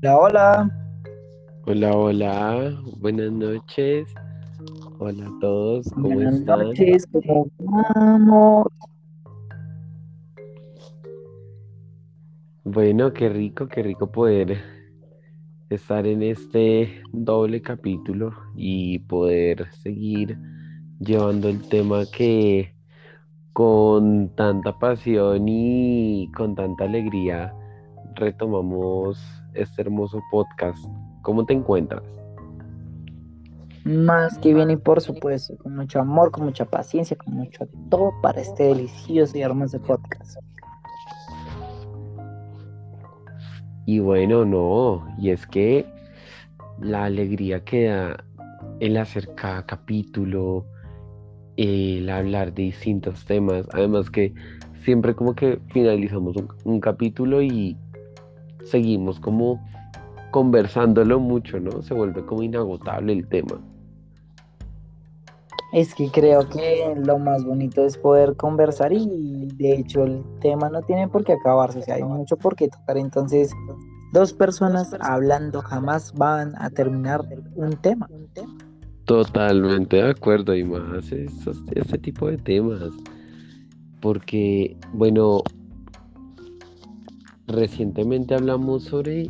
Hola, hola. Hola, hola, buenas noches. Hola a todos, ¿cómo Buenas están? noches, ¿cómo vamos? Bueno, qué rico, qué rico poder estar en este doble capítulo y poder seguir llevando el tema que con tanta pasión y con tanta alegría retomamos este hermoso podcast. ¿Cómo te encuentras? Más que bien y por supuesto, con mucho amor, con mucha paciencia, con mucho todo para este delicioso y hermoso podcast. Y bueno, no, y es que la alegría que da el hacer cada capítulo, el hablar de distintos temas, además que siempre como que finalizamos un, un capítulo y seguimos como conversándolo mucho, ¿no? Se vuelve como inagotable el tema. Es que creo que lo más bonito es poder conversar y de hecho el tema no tiene por qué acabarse, o sea, hay mucho por qué tocar, entonces dos personas hablando jamás van a terminar un tema. Totalmente de acuerdo, y más este tipo de temas. Porque, bueno, recientemente hablamos sobre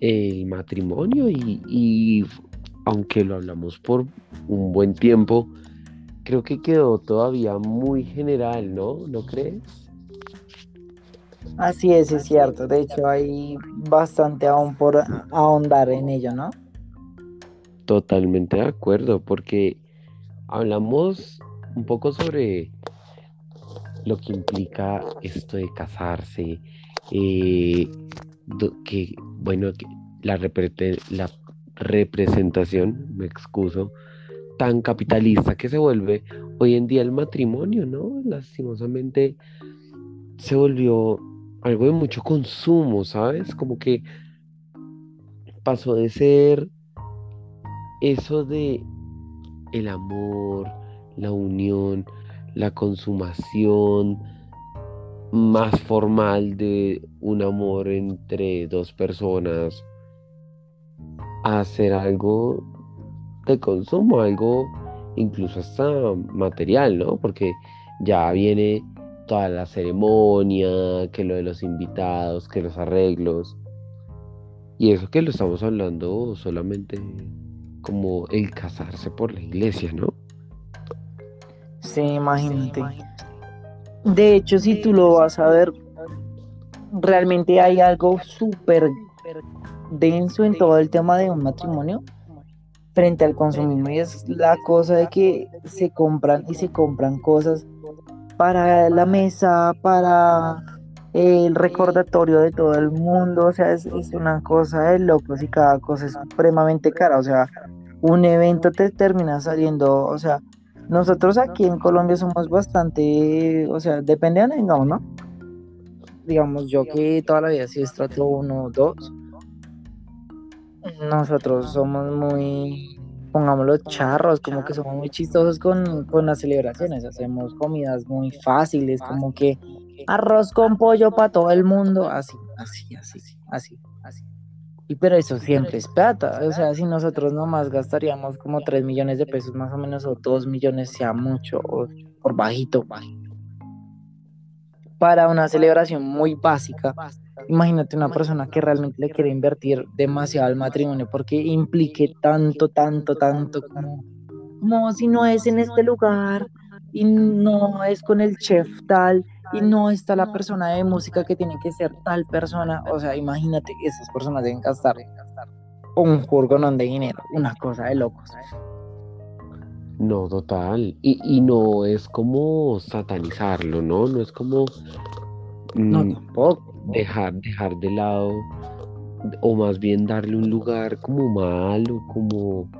el matrimonio y, y aunque lo hablamos por un buen tiempo, creo que quedó todavía muy general, ¿no? ¿No crees? Así es, es cierto, de hecho hay bastante aún por ahondar en ello, ¿no? Totalmente de acuerdo, porque hablamos un poco sobre lo que implica esto de casarse, eh, que, bueno, que la representación, me excuso, tan capitalista que se vuelve hoy en día el matrimonio, ¿no? Lastimosamente se volvió algo de mucho consumo, ¿sabes? Como que pasó de ser eso de el amor, la unión, la consumación más formal de un amor entre dos personas a hacer algo de consumo, algo incluso hasta material, ¿no? Porque ya viene toda la ceremonia, que lo de los invitados, que los arreglos. Y eso que lo estamos hablando solamente como el casarse por la iglesia, ¿no? Sí, imagínate. De hecho, si tú lo vas a ver, realmente hay algo súper denso en todo el tema de un matrimonio frente al consumismo y es la cosa de que se compran y se compran cosas para la mesa, para el recordatorio de todo el mundo, o sea, es, es una cosa de locos y cada cosa es supremamente cara, o sea, un evento te termina saliendo, o sea, nosotros aquí en Colombia somos bastante, o sea, depende de vengamos, ¿no? Digamos, yo que toda la vida he sido estrato 1, 2, nosotros somos muy, pongámoslo, charros, como que somos muy chistosos con, con las celebraciones, hacemos comidas muy fáciles, como que arroz con pollo para todo el mundo, así, así, así, así, así. Y pero eso siempre es plata, o sea, si nosotros nomás gastaríamos como 3 millones de pesos más o menos, o 2 millones sea mucho, o por bajito, bajito, para una celebración muy básica. Imagínate una persona que realmente le quiere invertir demasiado al matrimonio porque implique tanto, tanto, tanto como, como si no es en este lugar y no es con el chef tal y no está la persona de música que tiene que ser tal persona. O sea, imagínate, esas personas deben gastar un furgonón de dinero, una cosa de locos. No, total. Y, y no es como satanizarlo, ¿no? No es como No, mm, tampoco. dejar, dejar de lado, o más bien darle un lugar como malo, como,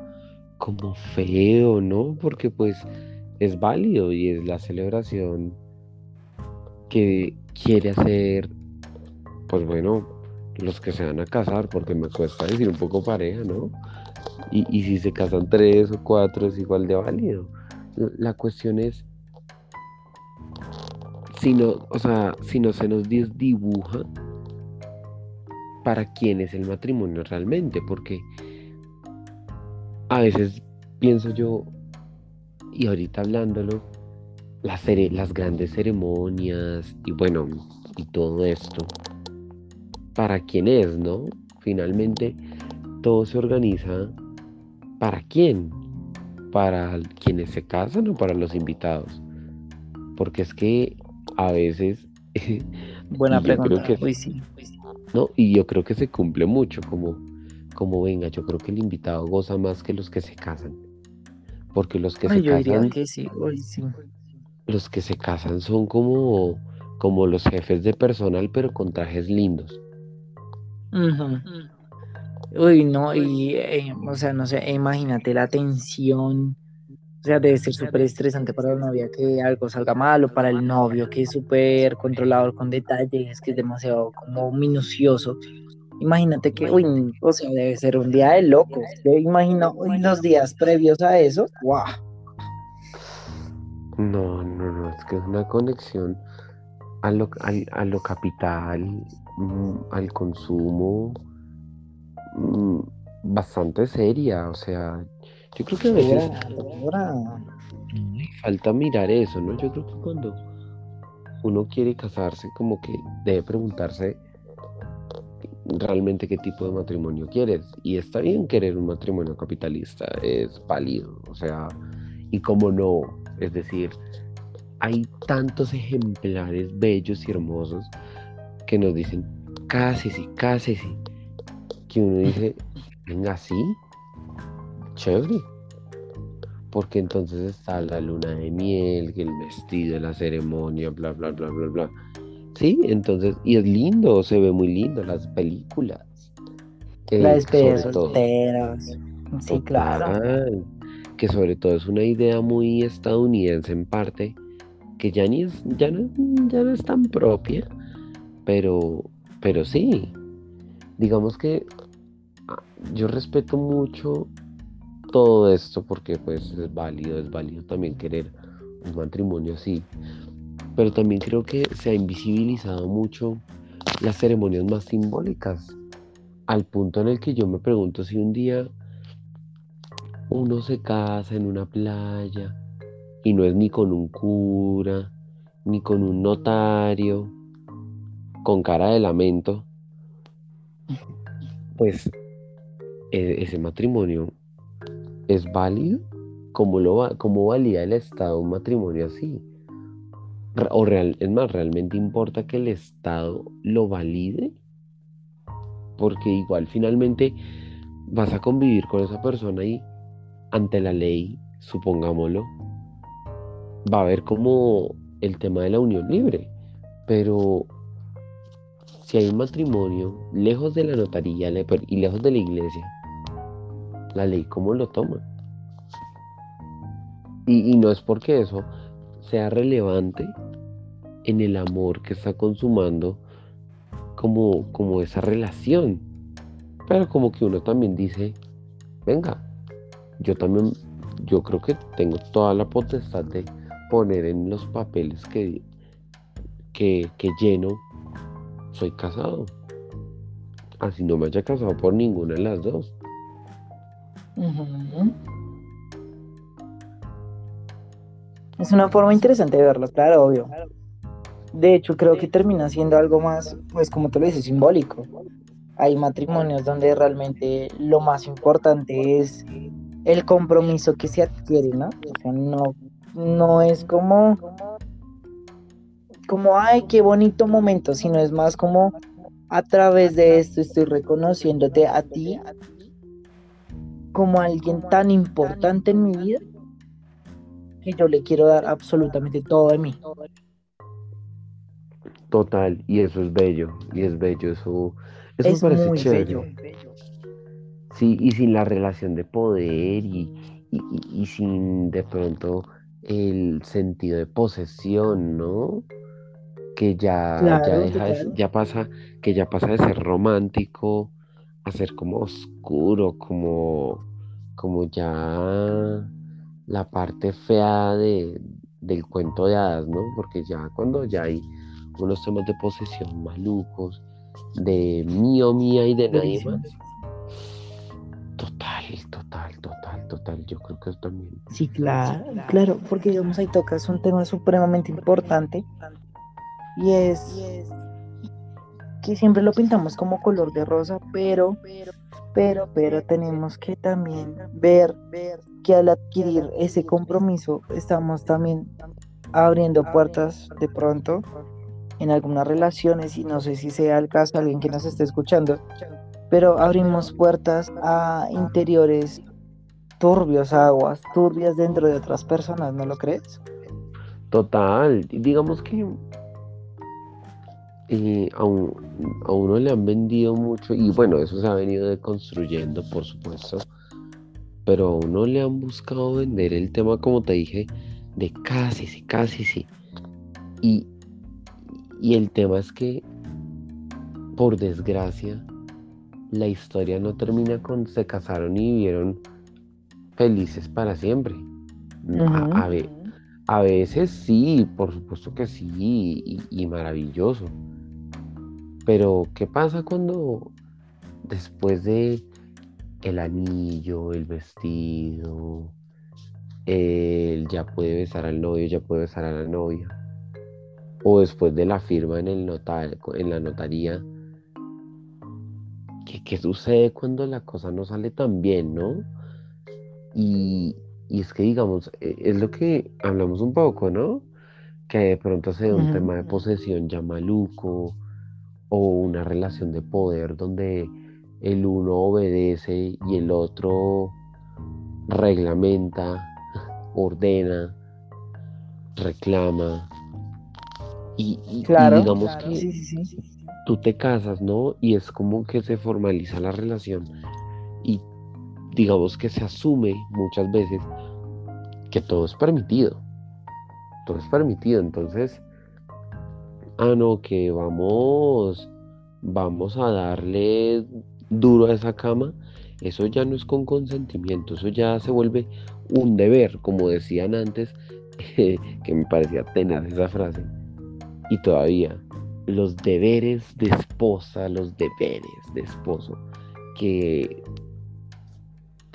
como feo, ¿no? Porque pues es válido y es la celebración que quiere hacer, pues bueno, los que se van a casar, porque me cuesta decir un poco pareja, ¿no? Y, y si se casan tres o cuatro es igual de válido. La- cuestión es, si no, o sea, si no se nos desdibuja para quién es el matrimonio realmente, porque a veces pienso yo, y ahorita hablándolo, las, las grandes ceremonias y bueno, y todo esto, ¿para quién es, no? Finalmente, todo se organiza para quién, para quienes se casan o para los invitados, porque es que a veces... Buena pregunta. Que, sí. ¿no? Y yo creo que se cumple mucho, como, como venga, yo creo que el invitado goza más que los que se casan. Porque los que se casan. Que sí, sí. Los que se casan son como, como los jefes de personal, pero con trajes lindos. Uy, no, y, eh, o sea, no sé, imagínate la tensión o sea, debe ser súper estresante para la novia que algo salga mal o para el novio que es súper controlador con detalles, que es demasiado como minucioso. Imagínate que, uy, o sea, debe ser un día de locos. Yo imagino los días previos a eso, ¡guau! No, no, no, es que es una conexión a lo, a lo capital, mm, al consumo, mm, bastante seria. O sea, yo creo que a veces falta mirar eso, ¿no? Yo creo que cuando uno quiere casarse, como que debe preguntarse realmente qué tipo de matrimonio quieres. Y está bien querer un matrimonio capitalista, es válido, o sea, y como no, es decir, hay tantos ejemplares bellos y hermosos que nos dicen, cásese, cásese, que uno dice, venga, sí, chévere. Porque entonces está la luna de miel, el vestido, la ceremonia, bla, bla, bla, bla, bla. Sí, entonces, y es lindo, se ve muy lindo las películas. la despedida solteros. Sí, claro. Que sobre todo es una idea muy estadounidense en parte, que ya, ni es, ya, no, ya no es tan propia, pero, pero sí. Digamos que ah, yo respeto mucho todo esto porque pues es válido, es válido también querer un matrimonio así. Pero también creo que se ha invisibilizado mucho las ceremonias más simbólicas, al punto en el que yo me pregunto si un día uno se casa en una playa y no es ni con un cura, ni con un notario, con cara de lamento, pues e-, ese matrimonio ¿Es válido? ¿Cómo, lo cómo valida el Estado un matrimonio así? O es más, ¿realmente importa que el Estado lo valide? Porque igual finalmente vas a convivir con esa persona y ante la ley, supongámoslo, va a haber como el tema de la unión libre. Pero si hay un matrimonio lejos de la notaría y lejos de la iglesia, la ley cómo lo toma. Y, no es porque eso sea relevante en el amor que está consumando como, como esa relación. Pero como que uno también dice, venga, yo también, yo creo que tengo toda la potestad de poner en los papeles que, que, lleno, soy casado. Así no me haya casado por ninguna de las dos. Es una forma interesante de verlo, claro, obvio. De hecho, creo que termina siendo algo más, pues como te lo dices, simbólico. Hay matrimonios donde realmente lo más importante es el compromiso que se adquiere, ¿no? O sea, no, no es como, como, ay, qué bonito momento, sino es más como a través de esto estoy reconociéndote a ti como alguien tan importante en mi vida que yo le quiero dar absolutamente todo de mí. Total, y eso es bello, y es bello, eso, es me parece muy Bello. Sí, y sin la relación de poder y, sin de pronto el sentido de posesión, ¿no? Que ya, ya, deja ya pasa, que ya pasa de ser romántico a ser como oscuro, como, como ya la parte fea de, del cuento de hadas, ¿no? Porque ya cuando ya hay unos temas de posesión malucos, de mío, mía y de nadie más. Total, total, total, total. Yo creo que eso también. Sí, claro, claro, porque digamos ahí tocas un tema supremamente importante y es que siempre lo pintamos como color de rosa, pero, pero, pero tenemos que también ver, ver que al adquirir ese compromiso estamos también abriendo puertas de pronto en algunas relaciones y no sé si sea el caso alguien que nos esté escuchando, pero abrimos puertas a interiores turbios, aguas turbias dentro de otras personas, ¿no lo crees? Total, digamos que eh, a, uno le han vendido mucho, y bueno, eso se ha venido deconstruyendo, por supuesto, pero a uno le han buscado vender el tema, como te dije, de casi, sí, casi, sí. Y, y el tema es que, por desgracia, la historia no termina con se casaron y vivieron felices para siempre. a, veces sí, por supuesto que sí, y, maravilloso. Pero, ¿qué pasa cuando después de el anillo, el vestido, él ya puede besar al novio, ya puede besar a la novia? O después de la firma en, el notar, en la notaría, ¿qué, sucede cuando la cosa no sale tan bien, no? Y, es que, digamos, e, es lo que hablamos un poco, ¿no? Que de pronto se da un tema de posesión ya maluco, o una relación de poder donde el uno obedece y el otro reglamenta, ordena, reclama. Y, digamos que tú te casas, ¿no? Y es como que se formaliza la relación y digamos que se asume muchas veces que todo es permitido. Todo es permitido. Entonces, ah, no, que vamos, vamos a darle duro a esa cama, eso ya no es con consentimiento, eso ya se vuelve un deber, como decían antes, que me parecía tenaz esa frase. Y todavía, los deberes de esposa, los deberes de esposo, que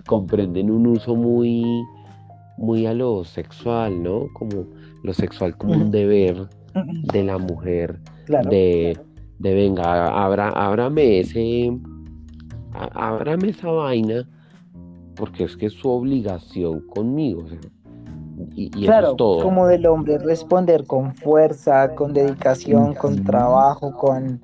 comprenden un uso muy, muy a lo sexual, ¿no? Como lo sexual como un deber de la mujer, de, de, venga, abra, ábrame ese, ábrame esa vaina, porque es que es su obligación conmigo. Y, claro, todo. como del hombre, responder con fuerza, con dedicación, con trabajo, con,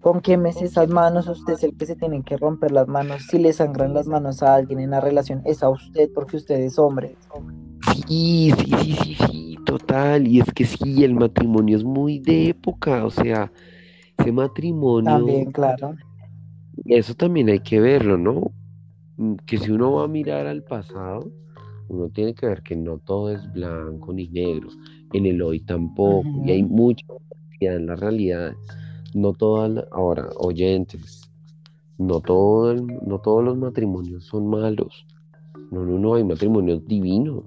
con quemes esas manos. Usted es el que se tiene que romper las manos. Si le sangran las manos a alguien en la relación, es a usted porque usted es hombre. Sí, sí, sí, sí, sí, total. Y es que sí, el matrimonio es muy de época, o sea, ese matrimonio. También, claro. Eso también hay que verlo, ¿no? Mm, que si uno va a mirar al pasado, uno tiene que ver que no todo es blanco ni negro. En el hoy tampoco. Y hay mucha en la realidad. No todas, ahora, oyentes, no, todo no todos los matrimonios son malos. No, no, no, hay matrimonios divinos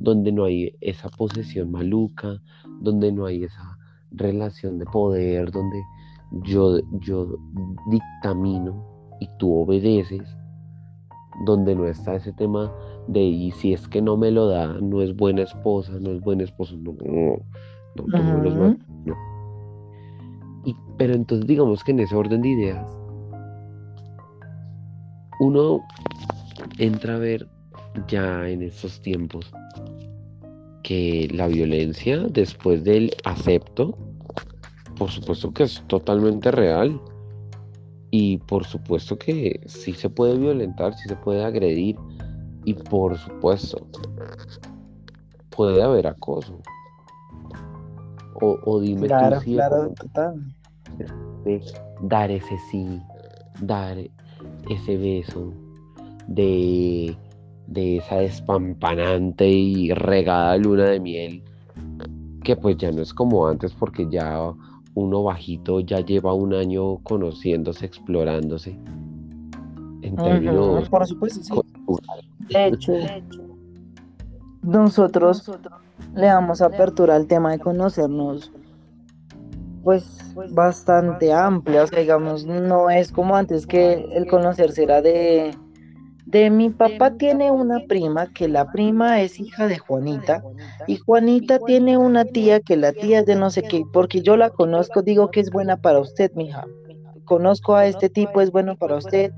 donde no hay esa posesión maluca, donde no hay esa relación de poder, donde yo, yo dictamino y tú obedeces, donde no está ese tema de y si es que no me lo da, no es buena esposa, no es buen esposo, no, no, Y, pero entonces digamos que en ese orden de ideas, uno entra a ver ya en estos tiempos que la violencia después del acepto, por supuesto que es totalmente real. Y por supuesto que sí se puede violentar, sí se puede agredir. Y por supuesto, puede haber acoso. O, dime claro, claro, total. dar ese sí, dar ese beso, de de esa despampanante y regada luna de miel, que pues ya no es como antes porque ya uno bajito ya lleva un año conociéndose, explorándose. En términos... Por supuesto, De hecho, nosotros le damos apertura al tema de conocernos pues bastante amplia, o sea, digamos, no es como antes que el conocerse era de, de mi papá tiene una prima, que la prima es hija de Juanita, y Juanita tiene una tía, que la tía es de no sé qué, porque yo la conozco, digo que es buena para usted, mija. Conozco a este tipo, es bueno para usted.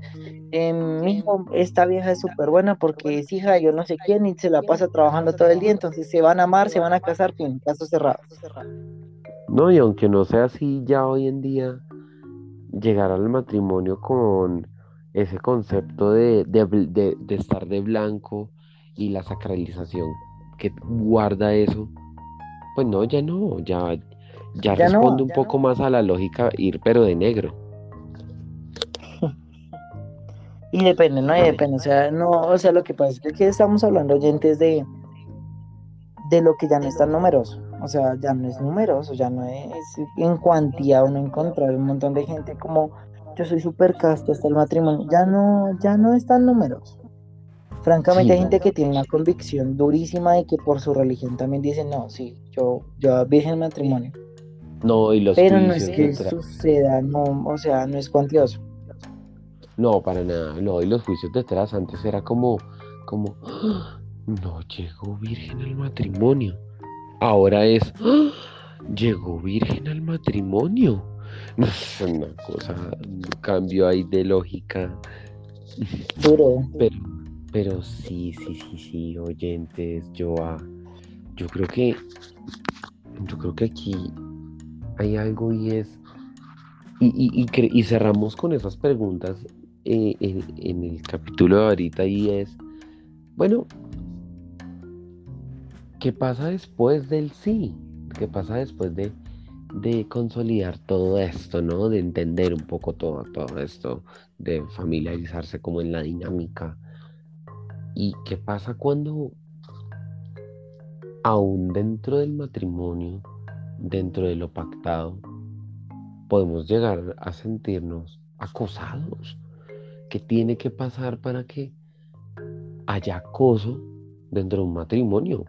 Eh, mi hijo, esta vieja es súper buena porque es hija de yo no sé quién y se la pasa trabajando todo el día, entonces se van a amar, se van a casar, fin, casos cerrados. No, y aunque no sea así ya hoy en día, llegar al matrimonio con ese concepto de, de, de, de estar de blanco y la sacralización que guarda eso, pues no, ya no, ya, ya, Ya no, responde un poco más a la lógica ir pero de negro. Y depende, ¿no? Y depende, o sea, no, o sea, lo que pasa es que aquí estamos hablando oyentes de, de lo que ya no es tan numeroso. O sea, ya no es numeroso, ya no es en cuantía uno encontrar un montón de gente como yo soy súper casto hasta el matrimonio. Ya no, ya no es tan numeroso. Francamente, Sí, hay gente que tiene una convicción durísima y que por su religión también dice, no, sí, yo, yo virgen matrimonio. No, y los Pero no es que suceda, no, o sea, no es cuantioso. No, para nada, no, y los juicios detrás antes era como, como, "Ah, no llegó virgen al matrimonio. Ahora es, "Ah, llegó virgen al matrimonio. Es una cosa, un cambio ahí de lógica. Pero, pero sí, sí, sí, sí, oyentes, yo, ah, yo creo que, yo creo que aquí hay algo y es, y, y, y, y cerramos con esas preguntas eh, en, en el capítulo de ahorita y es, bueno, ¿qué pasa después del sí? ¿Qué pasa después de, de consolidar todo esto, ¿no? De entender un poco todo, todo esto, de familiarizarse como en la dinámica. ¿Y qué pasa cuando aún dentro del matrimonio, dentro de lo pactado, podemos llegar a sentirnos acosados? ¿Qué tiene que pasar para que haya acoso dentro de un matrimonio?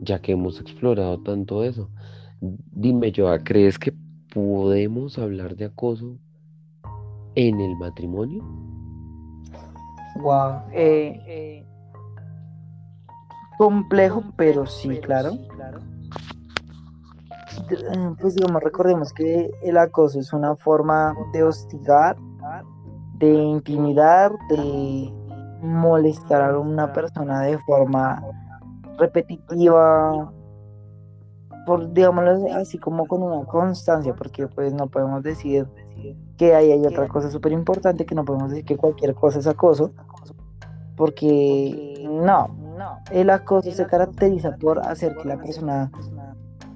Ya que hemos explorado tanto eso. Dime, Joa, ¿crees que podemos hablar de acoso en el matrimonio? Wow. Eh, eh, complejo, pero sí, claro. Pues digamos, recordemos que el acoso es una forma de hostigar, de intimidar, de molestar a una persona de forma repetitiva, por digámoslo así como con una constancia, porque pues no podemos decir que ahí hay otra cosa súper importante, que no podemos decir que cualquier cosa es acoso, porque no, el acoso se caracteriza por hacer que la persona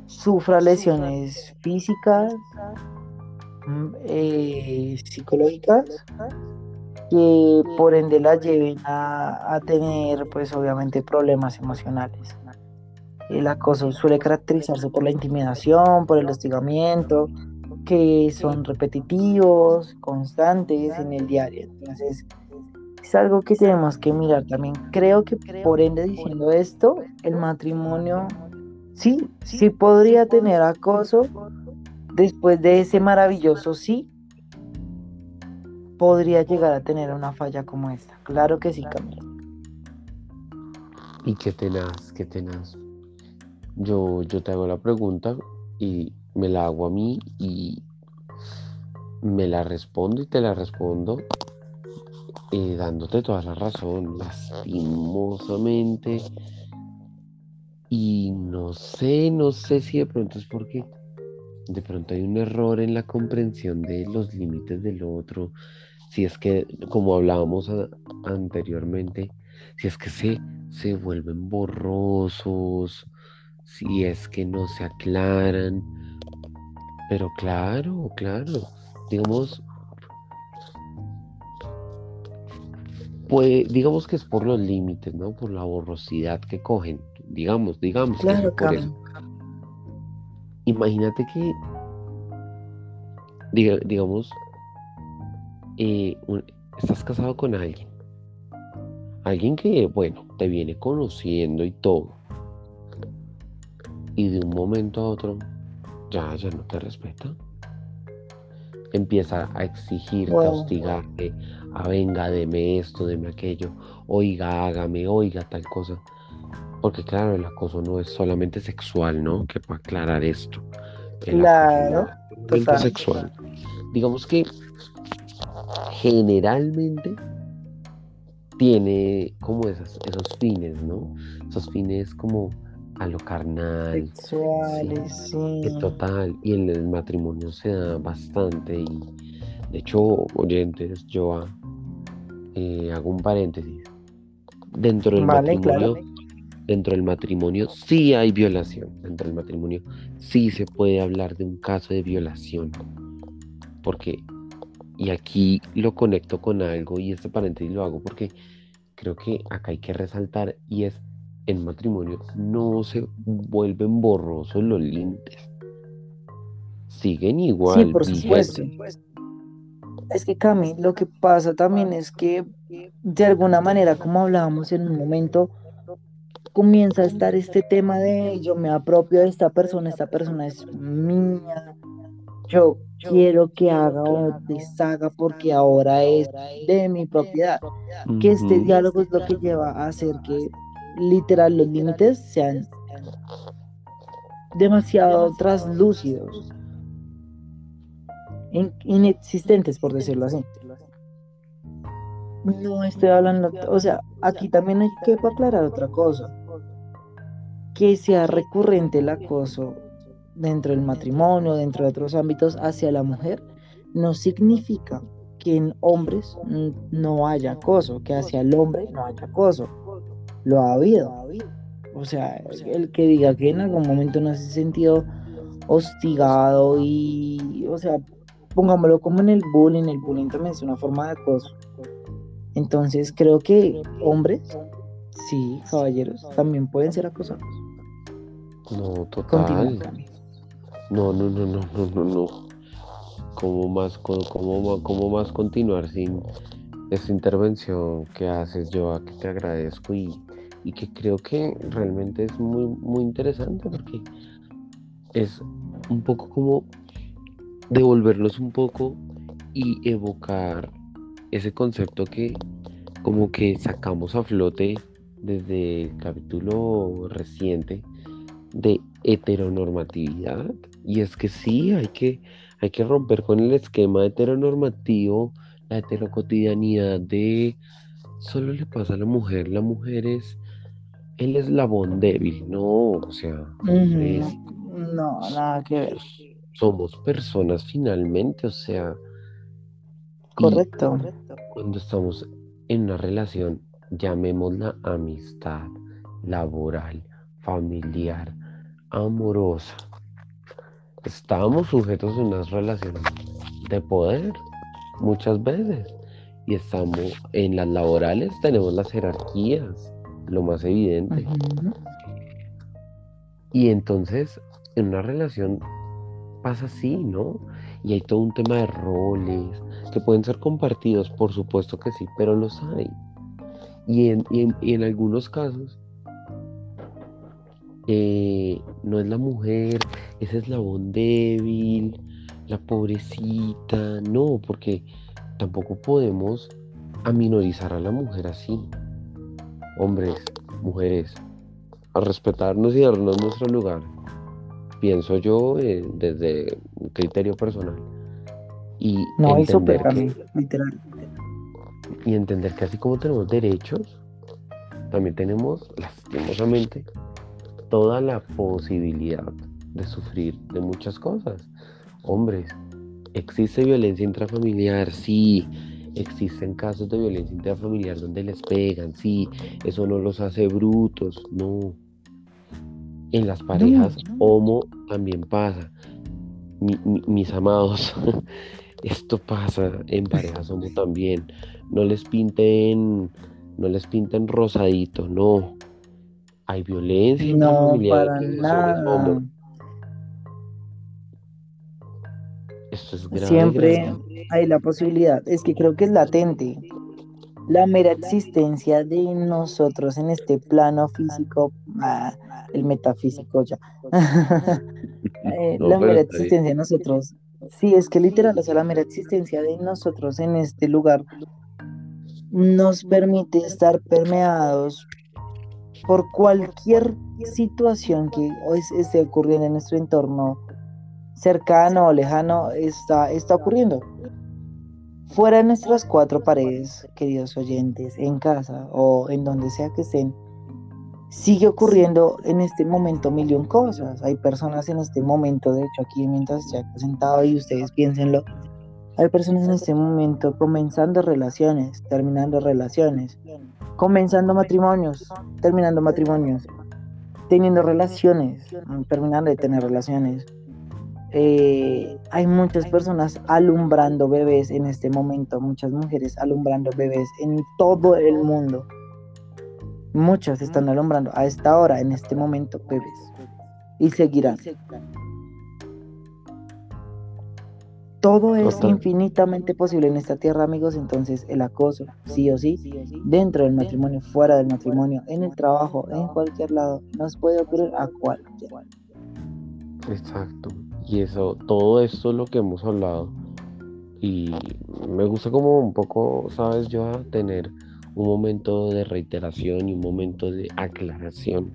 sufra lesiones físicas, eh, psicológicas, que por ende la lleven a, a tener pues obviamente problemas emocionales. El acoso suele caracterizarse por la intimidación, por el hostigamiento, que son repetitivos, constantes en el diario. Entonces, es algo que tenemos que mirar también. Creo que por ende diciendo esto, el matrimonio sí, sí podría tener acoso después de ese maravilloso sí. Podría llegar a tener una falla como esta. Claro que sí, Camila. Y qué tenaz, qué tenaz. Yo, yo te hago la pregunta y me la hago a mí y me la respondo y te la respondo eh, dándote toda la razón, lastimosamente. Y no sé, no sé si de pronto es porque de pronto hay un error en la comprensión de los límites del otro. Si es que, como hablábamos a- anteriormente, si es que se, se vuelven borrosos, si es que no se aclaran. Pero claro, claro, digamos, pues digamos que es por los límites, ¿no? Por la borrosidad que cogen. Digamos, digamos que es Claro, por Cami. eso. Imagínate que, diga- digamos, eh, un- estás casado con alguien. Alguien que, bueno, te viene conociendo y todo. Y de un momento a otro ya, ya no te respeta. Empieza a exigirte, a hostigarte, a venga, deme esto, deme aquello, oiga, hágame, oiga, tal cosa. Porque claro, el acoso no es solamente sexual, ¿no? Que para aclarar esto. claro. Total. sexual. Digamos que generalmente tiene como esas, esos fines, ¿no? Esos fines como a lo carnal. Sexuales, sí. Total. Y en el matrimonio se da bastante. Y de hecho, oyentes, yo eh, hago un paréntesis. Dentro del matrimonio. Dentro del matrimonio sí hay violación. Dentro del matrimonio sí se puede hablar de un caso de violación. Porque, y aquí lo conecto con algo, y este paréntesis lo hago porque creo que acá hay que resaltar, y es en matrimonio no se vuelven borrosos los límites. Siguen igual. Sí, por supuesto. Es que Cami, lo que pasa también es que de alguna manera, como hablábamos en un momento, comienza a estar este tema de yo me apropio de esta persona, esta persona es mía, yo quiero que haga o deshaga porque ahora es de mi propiedad. Que este diálogo es lo que lleva a hacer que literal los límites sean demasiado traslúcidos, inexistentes por decirlo así. No estoy hablando, o sea, aquí también hay que aclarar otra cosa. Que sea recurrente el acoso dentro del matrimonio, dentro de otros ámbitos hacia la mujer, no significa que en hombres no haya acoso, que hacia el hombre no haya acoso lo ha habido. O sea, el que diga que en algún momento no se ha sentido hostigado y, o sea, pongámoslo como en el bullying, el bullying también es una forma de acoso. Entonces creo que hombres, sí, caballeros, también pueden ser acosados. No, total. No, no, no, no, no, no, no. ¿Cómo más, cómo, cómo más continuar sin esta intervención que haces, yo que te agradezco y y que creo que realmente es muy, muy interesante porque es un poco como devolvernos un poco y evocar ese concepto que como que sacamos a flote desde el capítulo reciente de heteronormatividad y es que sí hay que hay que romper con el esquema heteronormativo la heterocotidianidad de solo le pasa a la mujer la mujer es el eslabón débil, no, o sea, no, nada que ver. Somos personas finalmente, o sea. Correcto. Cuando estamos en una relación, llamémosla amistad, laboral, familiar, amorosa, estamos sujetos a unas relaciones de poder muchas veces. Y estamos en las laborales, tenemos las jerarquías lo más evidente. Y entonces, en una relación pasa así, ¿no? Y hay todo un tema de roles que pueden ser compartidos, por supuesto que sí, pero los hay. Y en, en, algunos casos, eh, no es la mujer, ese eslabón débil, la pobrecita, no, porque tampoco podemos aminorizar a la mujer así hombres, mujeres, a respetarnos y darnos nuestro lugar. Pienso yo eh, desde un criterio personal. Y no, entender que, literal. Y entender que así como tenemos derechos, también tenemos, lastimosamente, toda la posibilidad de sufrir de muchas cosas. Hombres, existe violencia intrafamiliar, sí, Existen casos de violencia intrafamiliar donde les pegan, sí, eso no los hace brutos, no. En las parejas homo también pasa. mis amados, esto pasa en parejas homo también. No les pinten, no les pinten rosadito, no. Hay violencia intrafamiliar. Para nada. Siempre hay la posibilidad, es que creo que es latente. La mera existencia de nosotros en este plano físico, ah, el metafísico ya, eh, la mera existencia de nosotros, sí, es que literal, o sea, la mera existencia de nosotros en este lugar nos permite estar permeados por cualquier situación que esté ocurriendo en nuestro entorno cercano o lejano, está, está ocurriendo. Fuera de nuestras cuatro paredes, queridos oyentes, en casa o en donde sea que estén, sigue ocurriendo en este momento millón cosas. Hay personas en este momento, de hecho aquí mientras estoy sentado y ustedes piénsenlo, hay personas en este momento comenzando relaciones, terminando relaciones, comenzando matrimonios, terminando matrimonios, teniendo relaciones, terminando de tener relaciones. Eh, hay muchas personas alumbrando bebés en este momento, muchas mujeres alumbrando bebés en todo el mundo. Muchas están alumbrando a esta hora, en este momento, bebés. Y seguirán. Todo es infinitamente posible en esta tierra, amigos. Entonces, el acoso, sí o sí, dentro del matrimonio, fuera del matrimonio, en el trabajo, en cualquier lado, nos puede ocurrir a cualquier. Exacto. Y eso, todo esto es lo que hemos hablado. Y me gusta como un poco, sabes, yo tener un momento de reiteración y un momento de aclaración.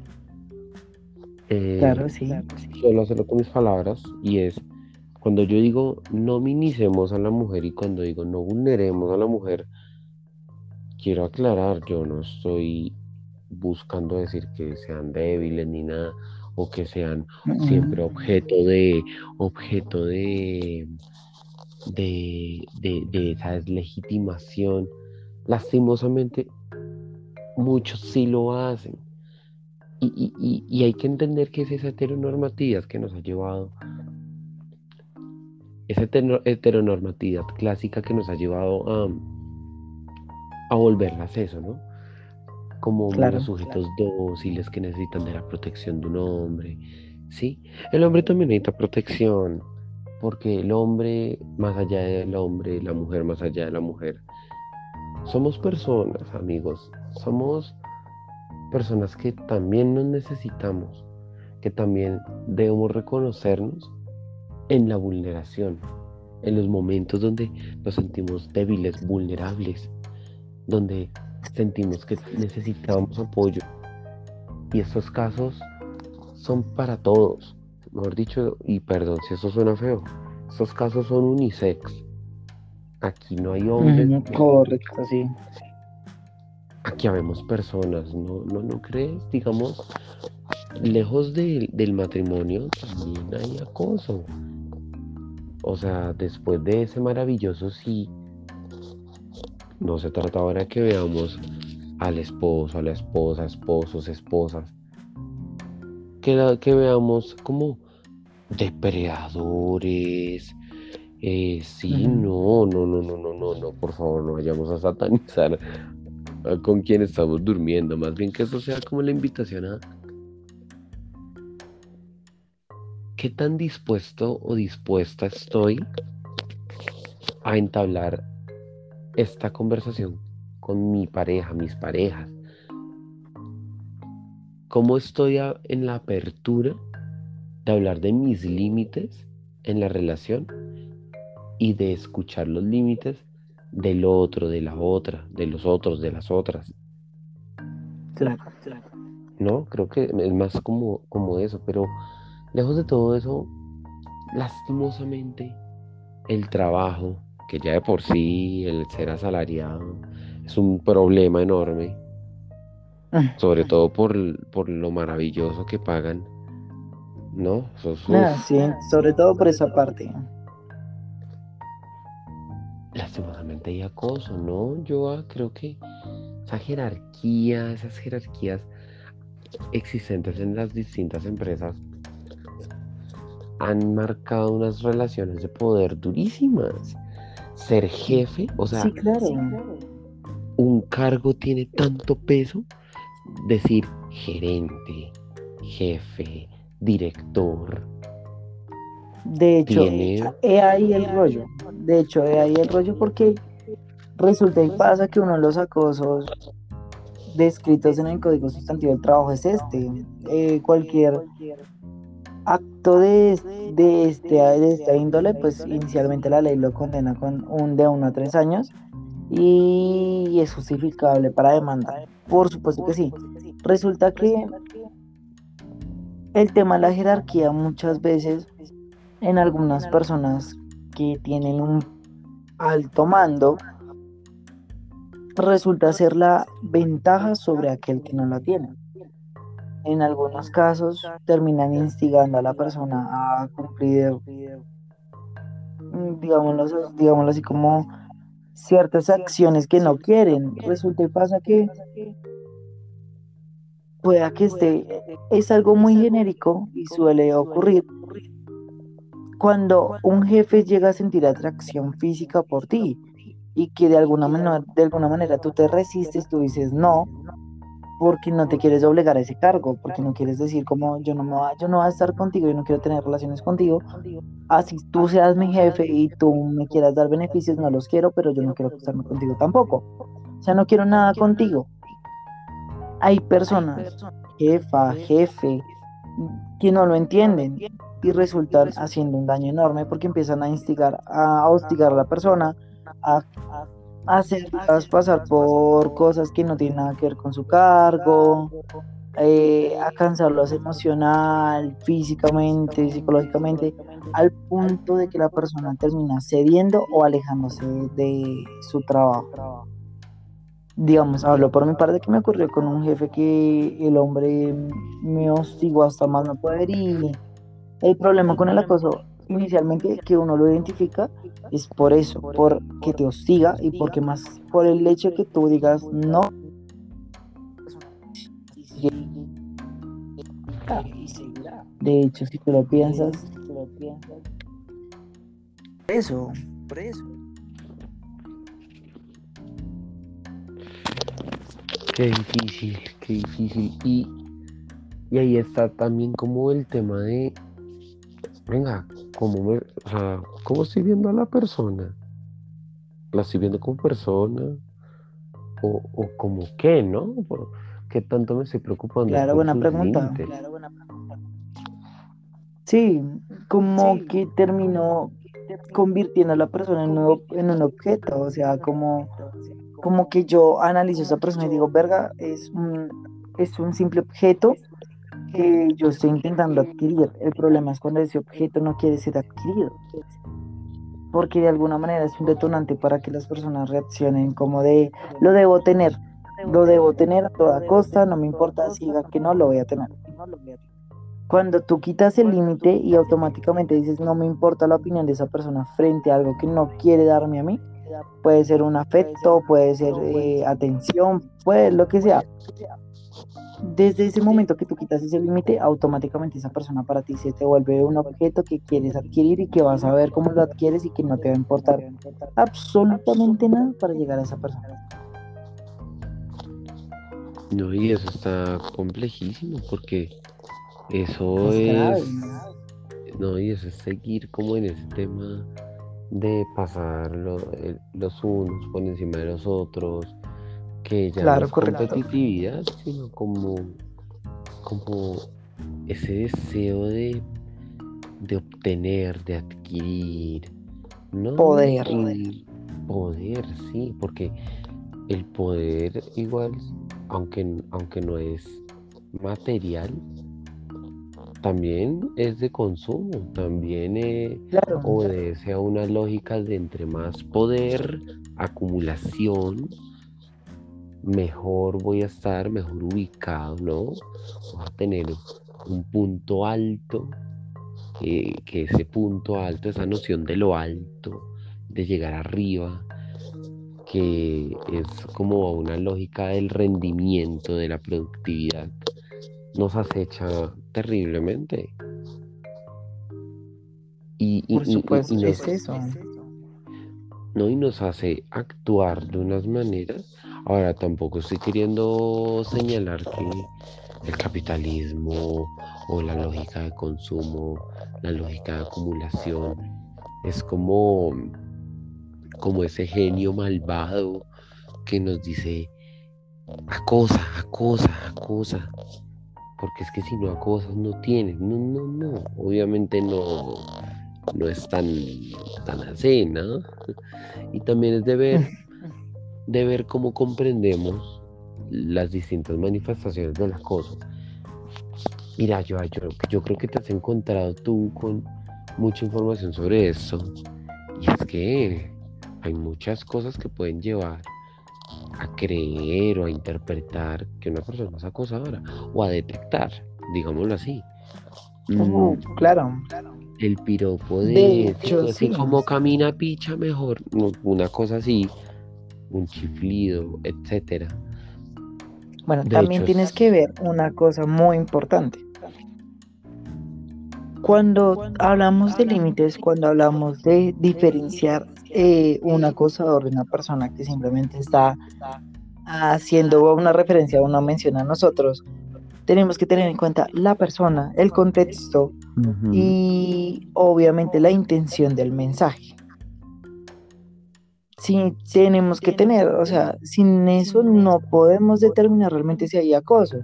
Eh, claro, sí. Solo hacerlo con mis palabras y es cuando yo digo no minicemos a la mujer y cuando digo no vulneremos a la mujer, quiero aclarar, yo no estoy buscando decir que sean débiles ni nada o que sean siempre objeto de objeto de de, de, de esa deslegitimación lastimosamente muchos sí lo hacen. Y, hay que entender que es esa heteronormatividad que nos ha llevado, esa heteronormatividad clásica que nos ha llevado a, a volverlas eso, ¿no? Como los sujetos dóciles que necesitan de la protección de un hombre. Sí, el hombre también necesita protección, porque el hombre más allá del hombre, la mujer más allá de la mujer, somos personas, amigos. Somos personas que también nos necesitamos, que también debemos reconocernos en la vulneración, en los momentos donde nos sentimos débiles, vulnerables, donde sentimos que necesitamos apoyo. Y estos casos son para todos. Mejor dicho, y perdón si eso suena feo, estos casos son unisex. Aquí no hay hombres. correcto, sí. Aquí habemos personas, ¿no, no, no crees? Digamos, lejos del matrimonio también hay acoso. O sea, después de ese maravilloso sí, no se trata ahora que veamos al esposo, a la esposa, esposos, esposas. Que, que veamos como depredadores, eh, sí, no, no, no, no, no, no, no, por favor, no vayamos a satanizar con quien estamos durmiendo. Más bien que eso sea como la invitación a qué tan dispuesto o dispuesta estoy a entablar esta conversación con mi pareja, mis parejas. ¿Cómo estoy en la apertura de hablar de mis límites en la relación y de escuchar los límites del otro, de la otra, de los otros, de las otras. Claro, claro. No, creo que es más como, como eso, pero lejos de todo eso, lastimosamente, el trabajo, que ya de por sí el ser asalariado es un problema enorme, ah. sobre todo por, por lo maravilloso que pagan, ¿no? sí, sobre todo por esa parte lastimosamente hay acoso, ¿no? Yo creo que esa jerarquía, esas jerarquías existentes en las distintas empresas han marcado unas relaciones de poder durísimas. Ser jefe, o sea, un cargo tiene tanto peso, decir gerente, jefe, director. De hecho, he ahí el rollo. De hecho, he ahí el rollo porque resulta y pasa que uno de los acosos descritos en el Código Sustantivo del Trabajo es este. Eh, cualquier acto de, este, de esta índole, pues inicialmente la ley lo condena con un de uno a tres años y es justificable para demanda. Por supuesto que sí. Resulta que el tema de la jerarquía muchas veces en algunas personas que tienen un alto mando resulta ser la ventaja sobre aquel que no la tiene. En algunos casos terminan instigando a la persona a cumplir, mm, digámoslo, digámoslo así como ciertas acciones que no quieren. Resulta y pasa que pueda que esté, es algo muy genérico y suele ocurrir cuando un jefe llega a sentir atracción física por ti y que de alguna manera, de alguna manera tú te resistes, tú dices no, porque no te quieres obligar a ese cargo, porque no quieres decir como yo no me va, yo no voy a estar contigo, yo no quiero tener relaciones contigo, así tú seas mi jefe y tú me quieras dar beneficios, no los quiero, pero yo no quiero acostarme contigo tampoco. O sea, no quiero nada contigo. Hay personas, jefa, jefe, que no lo entienden y resultan haciendo un daño enorme porque empiezan a instigar, a hostigar a la persona, a, hacerlas pasar por cosas que no tienen nada que ver con su cargo, eh, a cansarlos emocional, físicamente, psicológicamente, al punto de que la persona termina cediendo o alejándose de su trabajo. Digamos, hablo por mi parte que me ocurrió con un jefe que el hombre me hostigó hasta más no poder y el problema con el acoso inicialmente que uno lo identifica es por eso, por que te hostiga y porque más por el hecho que tú digas no. De hecho, si tú lo piensas, eso, por eso. Qué difícil, qué difícil. Y, y ahí está también como el tema de venga, ¿cómo, me, o sea, ¿cómo estoy viendo a la persona? ¿La estoy viendo como persona? ¿O, o como qué, no? ¿Qué tanto me estoy preocupando? Claro, buena pregunta. Sí, como que terminó convirtiendo a la persona en un, en un objeto, o sea, como, como que yo analizo a esa persona y digo, verga, es un, es un simple objeto que yo estoy intentando adquirir. El problema es cuando ese objeto no quiere ser adquirido. Porque de alguna manera es un detonante para que las personas reaccionen como de lo debo tener, lo debo tener a toda costa, no me importa si diga que no lo voy a tener. Cuando tú quitas el límite y automáticamente dices no me importa la opinión de esa persona frente a algo que no quiere darme a mí, puede ser un afecto, puede ser eh, atención, puede lo que sea desde ese momento que tú quitas ese límite, automáticamente esa persona para ti se te vuelve un objeto que quieres adquirir y que vas a ver cómo lo adquieres y que no te va a importar absolutamente nada para llegar a esa persona. No, y eso está complejísimo porque eso es... No, y eso es seguir como en ese tema de pasar los unos por encima de los otros, que ya no es competitividad, sino como, como ese deseo de, de obtener, de adquirir, ¿no? Poder. poder, sí, porque el poder igual, aunque, aunque no es material, también es de consumo, también eh, obedece a una lógica de entre más poder, acumulación, mejor voy a estar, mejor ubicado, ¿no? Voy a tener un punto alto, eh, que ese punto alto, esa noción de lo alto, de llegar arriba, que es como una lógica del rendimiento, de la productividad, nos acecha terriblemente. Y, Por supuesto, es eso. ¿no? Y nos hace actuar de unas maneras Ahora, tampoco estoy queriendo señalar que el capitalismo o la lógica de consumo, la lógica de acumulación, es como, como ese genio malvado que nos dice acosa, acosa, acosa. porque es que si no cosas no tienes. No, no, no. Obviamente no, no es tan, tan así, ¿no? Y también es de ver, de ver cómo comprendemos las distintas manifestaciones de las cosas. Mira, yo, yo, yo creo que te has encontrado tú con mucha información sobre eso. Y es que hay muchas cosas que pueden llevar a creer o a interpretar que una persona es acosadora o a detectar, digámoslo así. Uh, claro. El piropo de, así como camina picha mejor, una cosa así, un chiflido, etcétera. Bueno, también tienes que ver una cosa muy importante. Cuando hablamos de límites, cuando hablamos de diferenciar eh, un acosador de una persona que simplemente está haciendo una referencia o una mención a nosotros, tenemos que tener en cuenta la persona, el contexto y obviamente la intención del mensaje. Sí, tenemos que tener, o sea, sin eso no podemos determinar realmente si hay acoso.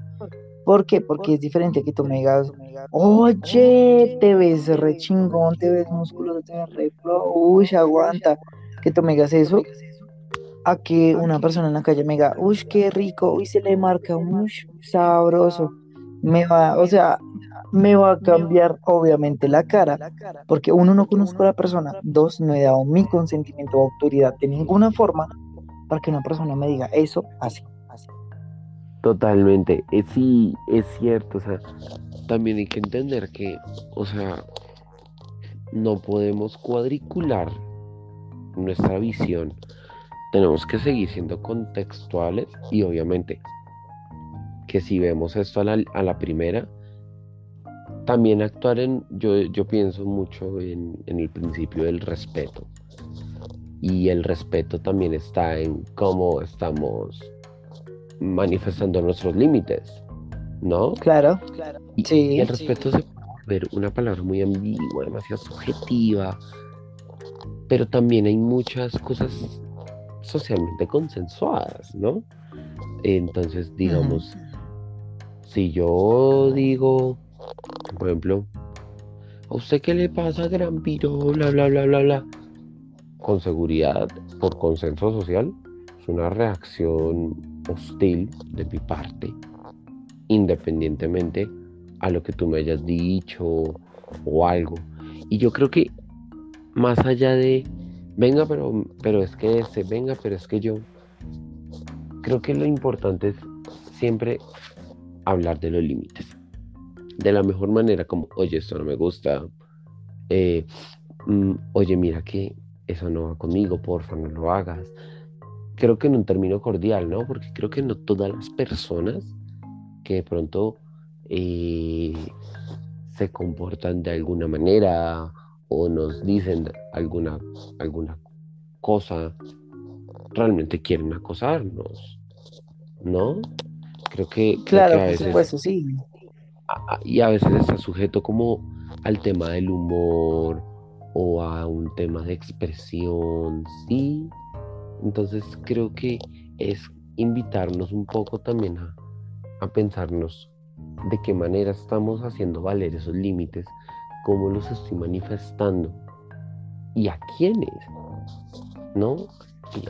¿Por qué? Porque es diferente que tú me digas, oye, te ves re chingón, te ves musculoso, te ves re uy, aguanta, que tú me digas eso, a que una persona en la calle me diga, uy, qué rico, uy, se le marca, uy, sabroso, me va, o sea, me va a cambiar obviamente la cara, porque uno, no conozco a la persona, dos, no he dado mi consentimiento o autoridad de ninguna forma para que una persona me diga eso así. Totalmente, eh, sí, es cierto, o sea, también hay que entender que, o sea, no podemos cuadricular nuestra visión, tenemos que seguir siendo contextuales y obviamente que si vemos esto a la, a la primera, también actuar en, yo, yo pienso mucho en, en el principio del respeto. Y el respeto también está en cómo estamos manifestando nuestros límites, ¿no? Claro, claro. Y, sí, el respeto se puede ver una palabra muy ambigua, demasiado subjetiva, pero también hay muchas cosas socialmente consensuadas, ¿no? Entonces, digamos, si yo digo, por ejemplo, ¿a usted qué le pasa, gran piro? Bla, bla, bla, bla, bla. Con seguridad, por consenso social, es una reacción hostil de mi parte, independientemente a lo que tú me hayas dicho o algo. Y yo creo que más allá de, venga, pero, pero es que ese, venga, pero es que yo, creo que lo importante es siempre hablar de los límites. De la mejor manera, como, oye, esto no me gusta. Eh, mm, oye, mira que eso no va conmigo, porfa, no lo hagas creo que en un término cordial, ¿no? Porque creo que no todas las personas que de pronto eh, se comportan de alguna manera o nos dicen alguna, alguna cosa, realmente quieren acosarnos, ¿no? Creo que, claro, a veces, sí. Y a veces está sujeto como al tema del humor o a un tema de expresión, sí, entonces creo que es invitarnos un poco también a, pensarnos de qué manera estamos haciendo valer esos límites, cómo los estoy manifestando y a quiénes, ¿no?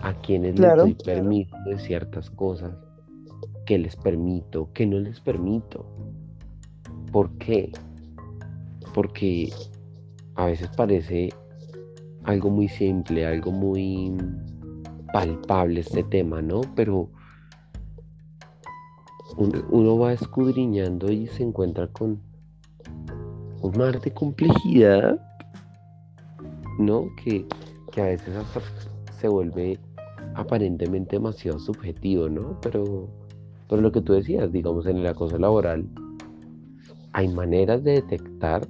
a quiénes les doy permiso de ciertas cosas, que les permito, que no les permito. ¿Por qué? Porque a veces parece algo muy simple, algo muy palpable este tema, ¿no? Pero uno, va escudriñando y se encuentra con un mar de complejidad, ¿no? Que, a veces hasta se vuelve aparentemente demasiado subjetivo, ¿no? Pero, pero lo que tú decías, digamos, en el acoso laboral, hay maneras de detectar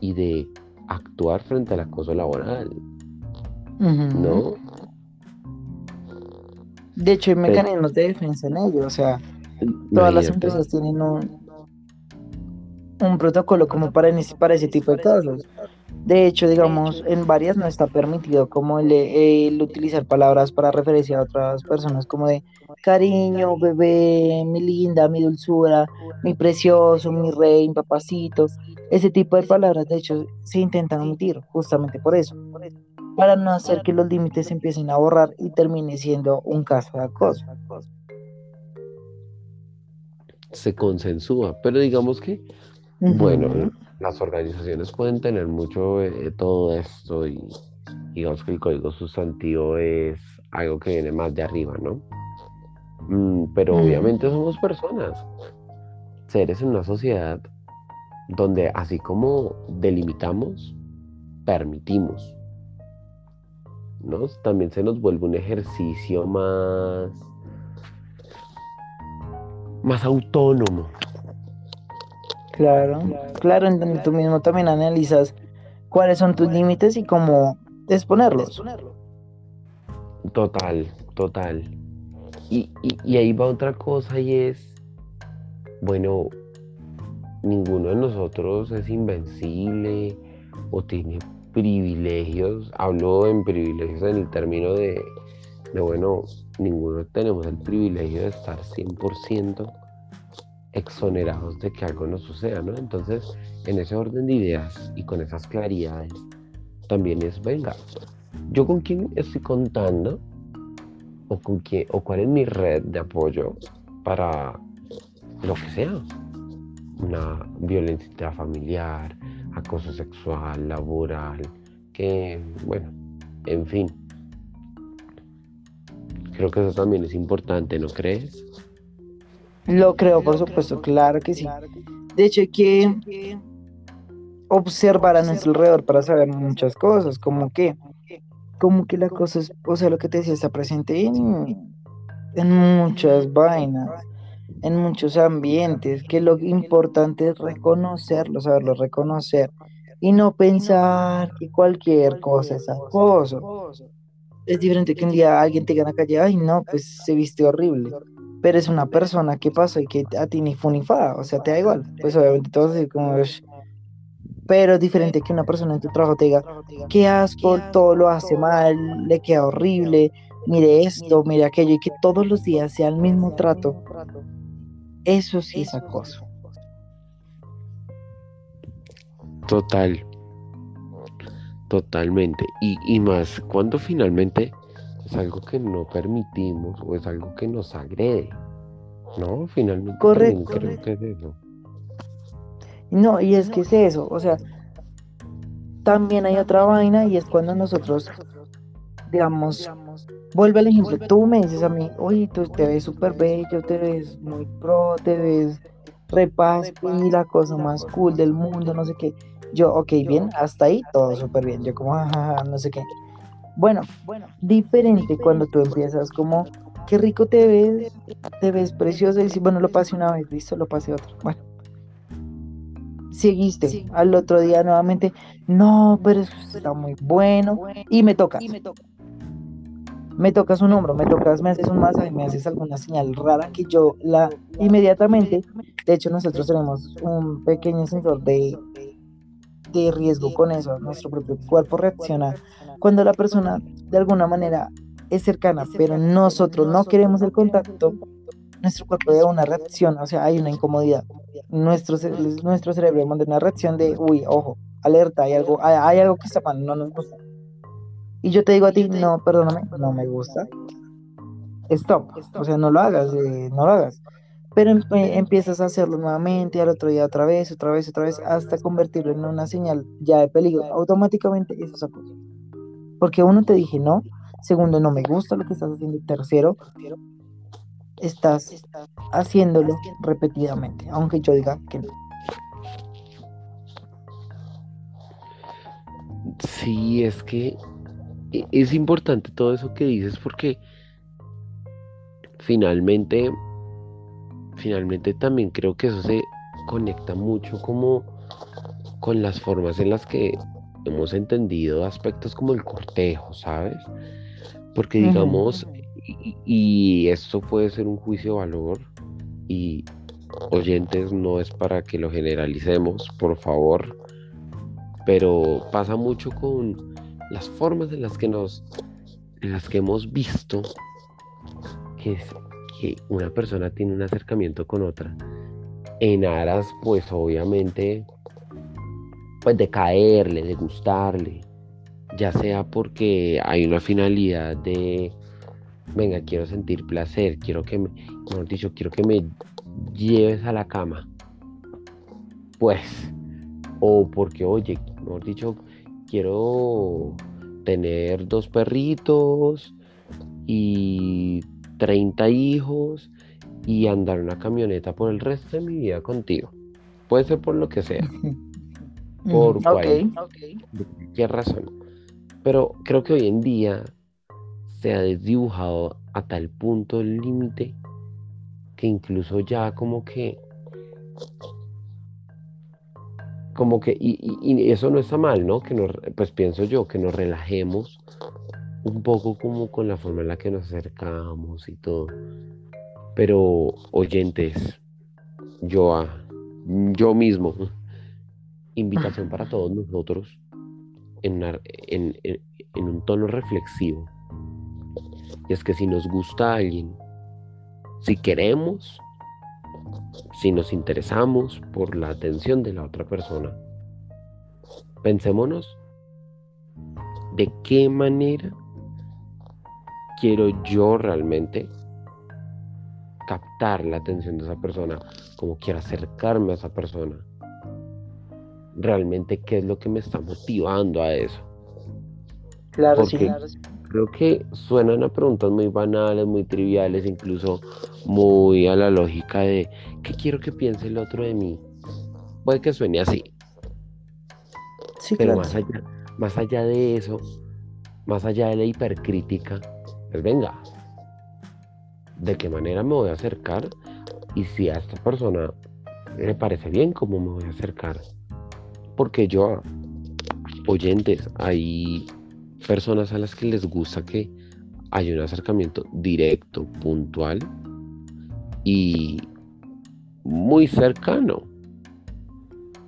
y de actuar frente al acoso laboral, ¿no? De hecho, hay mecanismos de defensa en ello. O sea, todas las empresas tienen un, un protocolo como para, para ese tipo de casos. De hecho, digamos, en varias no está permitido como el, el utilizar palabras para referenciar a otras personas como de cariño, bebé, mi linda, mi dulzura, mi precioso, mi rey, mi papacito. Ese tipo de palabras, de hecho, se intentan omitir justamente por eso, para no hacer que los límites se empiecen a borrar y termine siendo un caso de acoso. Se consensúa, pero digamos que, bueno, las organizaciones pueden tener mucho de todo esto y digamos que el código sustantivo es algo que viene más de arriba, ¿no? Mm, pero obviamente somos personas, seres en una sociedad donde así como delimitamos, permitimos. ¿no? También se nos vuelve un ejercicio más, más autónomo. Claro, claro, en donde tú mismo también analizas cuáles son tus límites y cómo exponerlos. Total, total. Y, y, ahí va otra cosa y es, bueno, ninguno de nosotros es invencible o tiene privilegios. Hablo en privilegios en el término de, de bueno, ninguno tenemos el privilegio de estar 100% exonerados de que algo nos suceda, ¿no? Entonces, en ese orden de ideas y con esas claridades, también es, venga, yo con quién estoy contando o con quién o cuál es mi red de apoyo para lo que sea, una violencia familiar, acoso sexual, laboral, que, bueno, en fin. Creo que eso también es importante, ¿no crees? Lo creo, por supuesto, claro que sí. De hecho, hay que observar a nuestro alrededor para saber muchas cosas, como que, como que la cosa es, o sea, lo que te decía, está presente en, en muchas vainas, en muchos ambientes, que lo importante es reconocerlo, saberlo reconocer y no pensar que cualquier cosa es acoso. Es diferente que un día alguien te gana calle, ay no, pues se viste horrible pero es una persona que pasó y que a ti ni fu ni fa, o sea, te da igual. Pues obviamente todo así como... Pero es diferente que una persona en tu trabajo te diga, qué asco, todo lo hace mal, le queda horrible, mire esto, mire aquello, y que todos los días sea el mismo trato. Eso sí es acoso. Total. Totalmente. Y, y más cuando finalmente es algo que no permitimos o es algo que nos agrede. No, finalmente correcto, creo que es eso. No, y es que es eso, o sea, también hay otra vaina y es cuando nosotros, digamos, vuelve al ejemplo, tú me dices a mí, oye, tú te ves súper bello, te ves muy pro, te ves repas y la cosa más cool del mundo, no sé qué. Yo, ok, bien, hasta ahí todo súper bien. Yo como, jajaja, no sé qué. Bueno, diferente cuando tú empiezas como, qué rico te ves, te ves precioso y dices, bueno, lo pasé una vez, listo, lo pasé otra. Bueno, seguiste al otro día nuevamente, no, pero está muy bueno y me tocas. Me tocas un hombro, me tocas, me haces un masaje, me haces alguna señal rara que yo la inmediatamente, de hecho nosotros tenemos un pequeño sensor de, de riesgo con eso, nuestro propio cuerpo reacciona cuando la persona de alguna manera es cercana, pero nosotros no queremos el contacto, nuestro cuerpo da una reacción, o sea, hay una incomodidad. Nuestro, nuestro cerebro manda una reacción de, uy, ojo, alerta, hay algo, hay, algo que está mal, no nos gusta. Y yo te digo a ti, no, perdóname, no me gusta. Stop, o sea, no lo hagas, eh, no lo hagas. Pero em, eh, empiezas a hacerlo nuevamente, al otro día otra vez, otra vez, otra vez, hasta convertirlo en una señal ya de peligro. Automáticamente eso es acoso. Porque uno te dije no, segundo no me gusta lo que estás haciendo, tercero estás haciéndolo repetidamente, aunque yo diga que no. Sí, es que e, es importante todo eso que dices porque finalmente, finalmente también creo que eso se conecta mucho como con las formas en las que hemos entendido aspectos como el cortejo, ¿sabes? Porque digamos, y, esto puede ser un juicio de valor y oyentes no es para que lo generalicemos, por favor, pero pasa mucho con las formas en las que nos, en las que hemos visto que, es, una persona tiene un acercamiento con otra en aras, pues obviamente, pues de caerle, de gustarle, ya sea porque hay una finalidad de, venga, quiero sentir placer, quiero que me, mejor dicho, quiero que me lleves a la cama, pues, o porque, oye, mejor dicho, quiero tener dos perritos y 30 hijos y andar en una camioneta por el resto de mi vida contigo. Puede ser por lo que sea. Por cualquier razón. Pero creo que hoy en día se ha desdibujado a tal punto el límite que incluso ya como que como que y, eso no está mal no que nos pues pienso yo que nos relajemos un poco como con la forma en la que nos acercamos y todo. Pero oyentes yo yo mismo invitación para todos nosotros en, en un tono reflexivo. Y es que si nos gusta alguien, si queremos, si nos interesamos por la atención de la otra persona, pensémonos de qué manera quiero yo realmente captar la atención de esa persona, cómo quiero acercarme a esa persona. Realmente qué es lo que me está motivando a eso. Claro, sí, claro, creo que suenan a preguntas muy banales, muy triviales, incluso muy a la lógica de ¿qué quiero que piense el otro de mí? Puede que suene así. Sí, Pero claro. más, allá, más allá de eso, más allá de la hipercrítica, pues venga, ¿de qué manera me voy a acercar? Y si a esta persona le parece bien, ¿cómo me voy a acercar? Porque yo, oyentes, hay personas a las que les gusta que haya un acercamiento directo, puntual y muy cercano.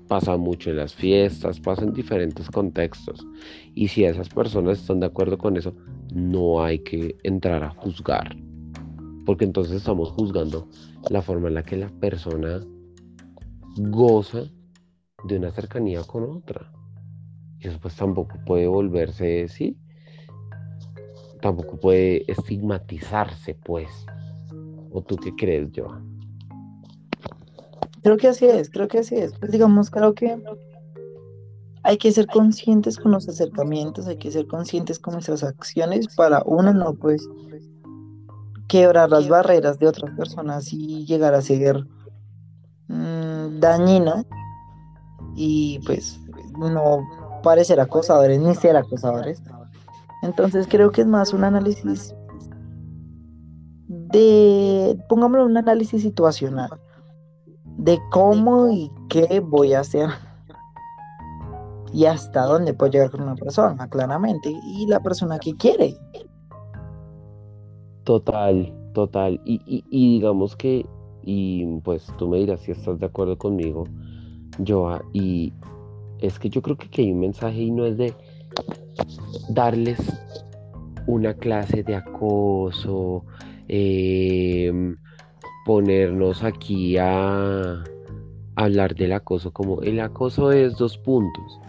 Pasa mucho en las fiestas, pasa en diferentes contextos. Y si esas personas están de acuerdo con eso, no hay que entrar a juzgar. Porque entonces estamos juzgando la forma en la que la persona goza de una cercanía con otra. Y eso pues tampoco puede volverse, sí, tampoco puede estigmatizarse, pues. ¿O tú qué crees, Joan? Creo que así es, creo que así es. Pues digamos, creo que hay que ser conscientes con los acercamientos, hay que ser conscientes con nuestras acciones para uno no, pues, quebrar las barreras de otras personas y llegar a ser mmm, dañino y pues no parecer acosadores ni ser acosadores. Entonces creo que es más un análisis de, pongámoslo, un análisis situacional de cómo y qué voy a hacer y hasta dónde puedo llegar con una persona, claramente, y la persona que quiere. Total, total. Y, y, y digamos que, y pues tú me dirás si estás de acuerdo conmigo, Joa, y es que yo creo que, que hay un mensaje y no es de darles una clase de acoso, eh, ponernos aquí a hablar del acoso como el acoso es dos puntos,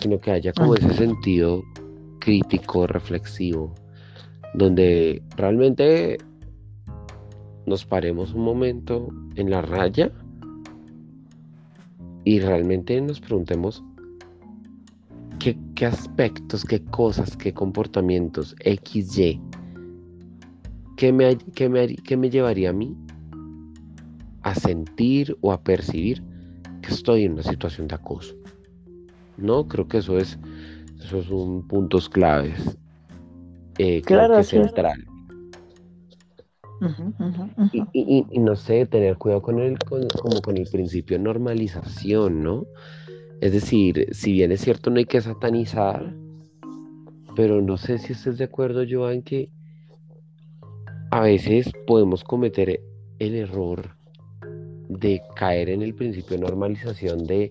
sino que haya como ese sentido crítico, reflexivo, donde realmente nos paremos un momento en la raya y realmente nos preguntemos qué, qué aspectos, qué cosas, qué comportamientos, X, Y, qué me, qué me, qué me llevaría a mí a sentir o a percibir que estoy en una situación de acoso. No, creo que eso es, esos son puntos claves. Eh, Claro, que sí. central. Y, y- y no sé, tener cuidado con el, con- como con el principio de normalización, ¿no? Es decir, si bien es cierto, no hay que satanizar, pero no sé si estés de acuerdo, Joan, que a veces podemos cometer el error de caer en el principio de normalización de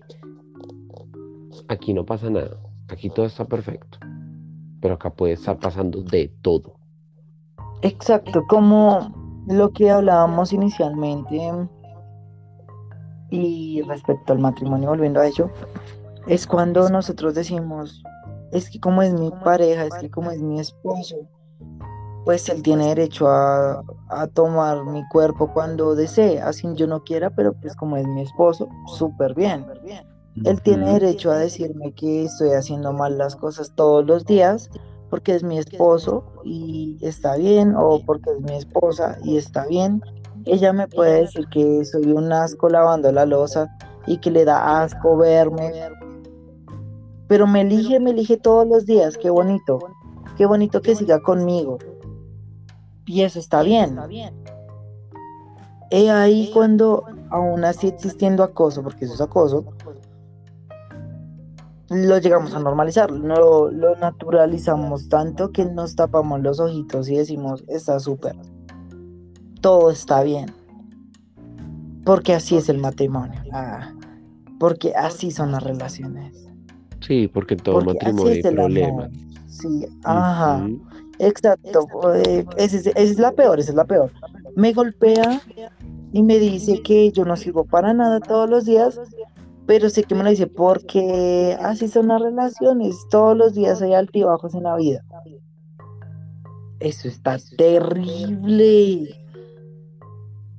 aquí no pasa nada, aquí todo está perfecto, pero acá puede estar pasando de todo. Exacto, como lo que hablábamos inicialmente y respecto al matrimonio, volviendo a ello, es cuando nosotros decimos, es que como es mi pareja, es que como es mi esposo, pues él tiene derecho a, tomar mi cuerpo cuando desee, así yo no quiera, pero pues como es mi esposo, súper bien. Él tiene derecho a decirme que estoy haciendo mal las cosas todos los días porque es mi esposo y está bien, o porque es mi esposa y está bien. Ella me puede decir que soy un asco lavando la losa y que le da asco verme, pero me elige, me elige todos los días, qué bonito, qué bonito que siga conmigo. Y eso está bien. He ahí cuando, aún así existiendo acoso, porque eso es acoso, lo llegamos a normalizar, lo, lo naturalizamos tanto que nos tapamos los ojitos y decimos, está súper, todo está bien, porque así es el matrimonio, ah, porque así son las relaciones. Sí, porque todo matrimonio hay problemas. Sí, ajá. Exacto. Eh, esa es, la peor, esa es la peor. Me golpea y me dice que yo no sirvo para nada todos los días, pero sé que me lo dice porque así son las relaciones. Todos los días hay altibajos en la vida. Eso está terrible.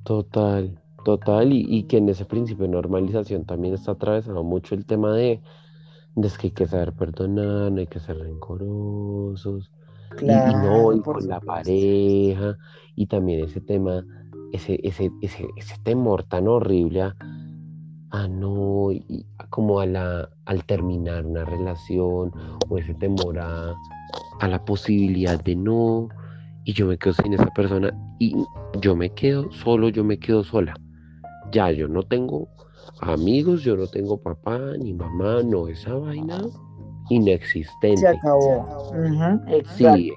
Total, total. Y, y que en ese principio de normalización también está atravesado mucho el tema de es que hay que saber perdonar, no hay que ser rencorosos. y, no, y con la pareja. Y también ese tema, ese, ese, ese, temor tan horrible a, no, y como a la, al terminar una relación, o ese temor a, a la posibilidad de no, y yo me quedo sin esa persona, y yo me quedo solo, yo me quedo sola. Ya, yo no tengo amigos, yo no tengo papá ni mamá, no, esa vaina inexistente. Se acabó. sí,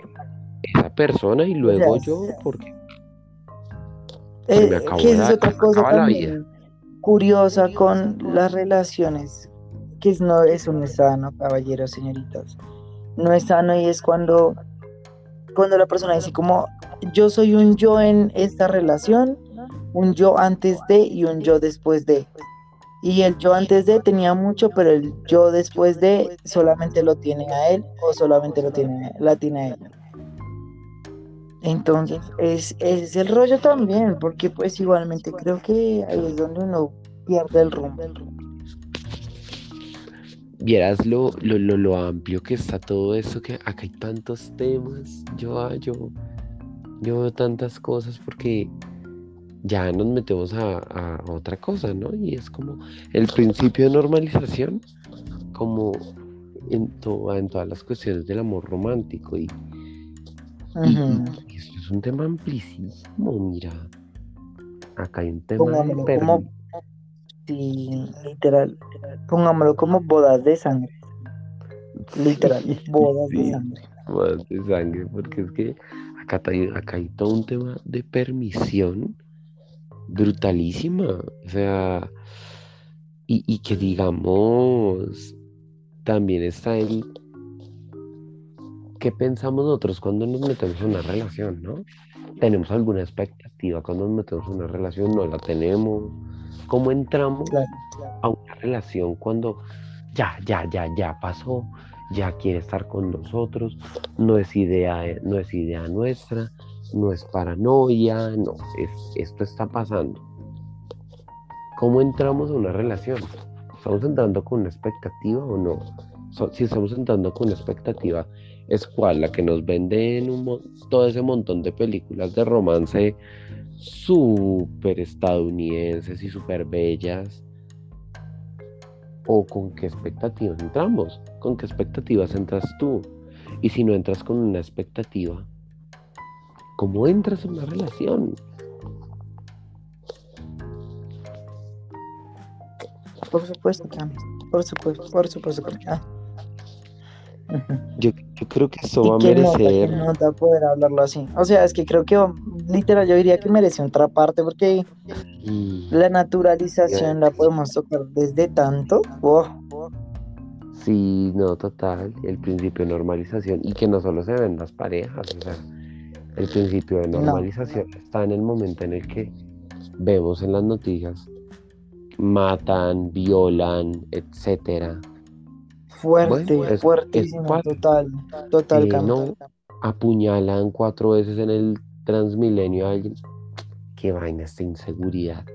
esa persona y luego yo, porque eh, me acabó es otra cosa curiosa con las relaciones, que no, eso no es sano, caballeros, señoritas. No es sano y es cuando, cuando la persona dice como yo soy un yo en esta relación, un yo antes de y un yo después de. Y el yo antes de tenía mucho, pero el yo después de solamente lo tiene a él o solamente lo tiene, la tiene a ella. Entonces, es, es el rollo también, porque pues igualmente creo que ahí es donde uno pierde el rumbo. Vieras lo, lo, lo, amplio que está todo eso, que acá hay tantos temas. Yo, yo, yo veo tantas cosas porque ya nos metemos a, otra cosa, ¿no? Y es como el principio de normalización, como en, en todas las cuestiones del amor romántico. Y, esto es un tema amplísimo, mira. Acá hay un tema como, sí, literal, pongámoslo como bodas de sangre. Literal, bodas de sangre. Bodas de sangre, porque es que acá acá hay todo un tema de permisión brutalísima. O sea, y, que digamos, también está el ¿qué pensamos nosotros cuando nos metemos en una relación, no? ¿Tenemos alguna expectativa cuando nos metemos en una relación? ¿No la tenemos? ¿Cómo entramos a una relación cuando ya, ya, ya, ya pasó, ya quiere estar con nosotros, no es idea, no es idea nuestra, no es paranoia, no, es, esto está pasando. ¿Cómo entramos a una relación? ¿Estamos entrando con una expectativa o no? si estamos entrando con una expectativa, ¿es cuál? La que nos venden un, todo ese montón de películas de romance súper estadounidenses y súper bellas. ¿O con qué expectativas entramos? ¿Con qué expectativas entras tú? Y si no entras con una expectativa, ¿Cómo entras en una relación? Por supuesto, Por supuesto, por supuesto. Ah. Yo, yo, creo que eso va a merecer. No, no poder hablarlo así. O sea, es que creo que literal yo diría que merece otra parte porque mm. la naturalización la podemos tocar desde tanto. Sí, no, total. El principio de normalización. Y que no solo se ven las parejas, o sea, el principio de normalización está en el momento en el que vemos en las noticias matan, violan, etcétera. Fuerte, fuertísimo, total, total. Eh, no, apuñalan cuatro veces en el Transmilenio a alguien. Qué vaina esta inseguridad.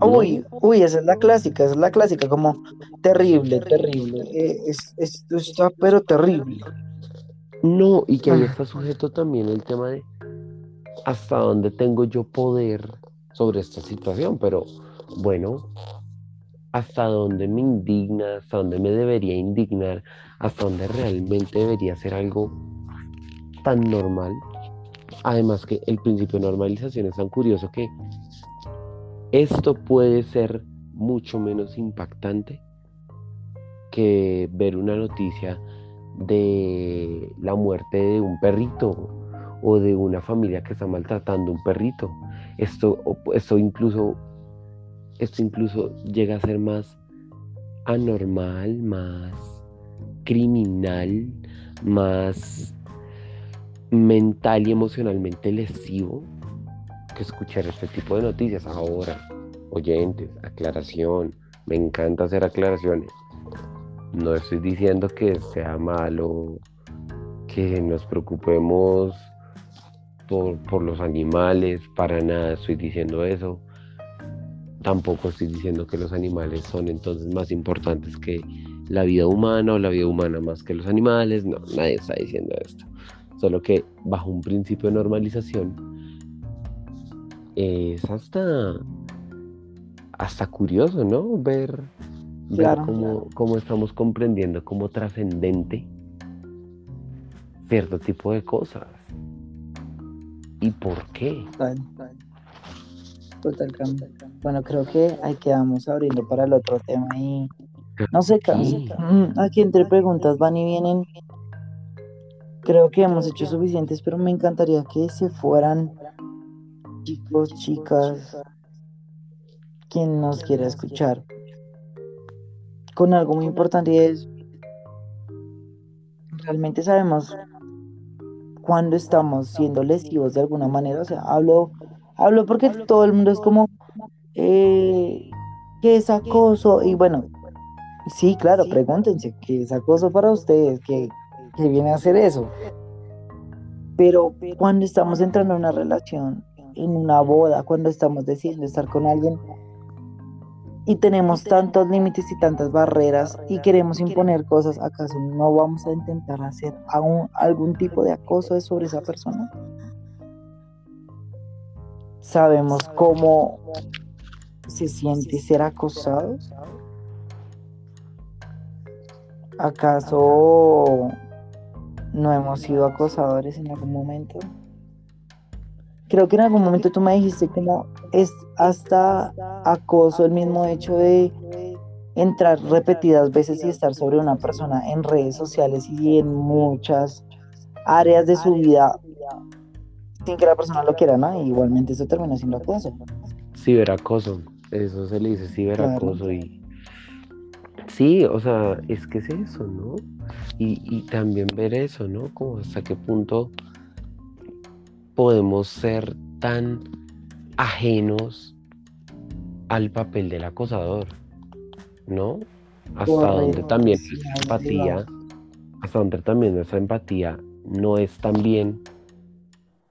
Uy, uy, esa es la clásica, esa es la clásica, como terrible, terrible. Eh, es, está pero terrible. No, y que ahí está sujeto también el tema de hasta dónde tengo yo poder sobre esta situación, pero bueno, hasta dónde me indigna, hasta dónde me debería indignar, hasta dónde realmente debería ser algo tan normal. Además que el principio de normalización es tan curioso que esto puede ser mucho menos impactante que ver una noticia de la muerte de un perrito o de una familia que está maltratando un perrito. Esto, esto, incluso, esto incluso llega a ser más anormal, más criminal, más mental y emocionalmente lesivo que escuchar este tipo de noticias ahora. Oyentes, aclaración. Me encanta hacer aclaraciones. No estoy diciendo que sea malo, que nos preocupemos por, por los animales, para nada estoy diciendo eso. Tampoco estoy diciendo que los animales son entonces más importantes que la vida humana o la vida humana más que los animales. No, nadie está diciendo esto. Solo que bajo un principio de normalización es hasta, hasta curioso, ¿no? Ver, cómo, estamos comprendiendo como trascendente cierto tipo de cosas. ¿Y por qué? Total, cambio. Bueno, creo que ahí quedamos abriendo para el otro tema y no sé, mm, aquí entre preguntas van y vienen. Creo que hemos hecho suficientes, pero me encantaría que se fueran chicos, chicas, quien nos quiera escuchar, con algo muy importante es, realmente sabemos cuando estamos siendo lesivos de alguna manera, o sea, hablo, hablo porque todo el mundo es como, eh, ¿qué es acoso? Y bueno, sí, claro, pregúntense, ¿qué es acoso para ustedes? ¿Qué, qué viene a hacer eso? Pero cuando estamos entrando en una relación en una boda, cuando estamos decidiendo estar con alguien y tenemos tantos límites y tantas barreras y queremos imponer cosas, ¿acaso no vamos a intentar hacer algún tipo de acoso sobre esa persona? Sabemos cómo se siente ser acosado. ¿Acaso no hemos sido acosadores en algún momento? creo que en algún momento tú me dijiste no es hasta acoso el mismo hecho de entrar repetidas veces y estar sobre una persona en redes sociales y en muchas áreas de su vida sin que la persona lo quiera, ¿no? igualmente eso termina siendo acoso. Ciberacoso, eso se le dice ciberacoso y sí, o sea, es que es eso, ¿no? Y, y también ver eso, ¿no? Como hasta qué punto podemos ser tan ajenos al papel del acosador, ¿no? Hasta donde también nuestra empatía, hasta donde también nuestra empatía no es tan bien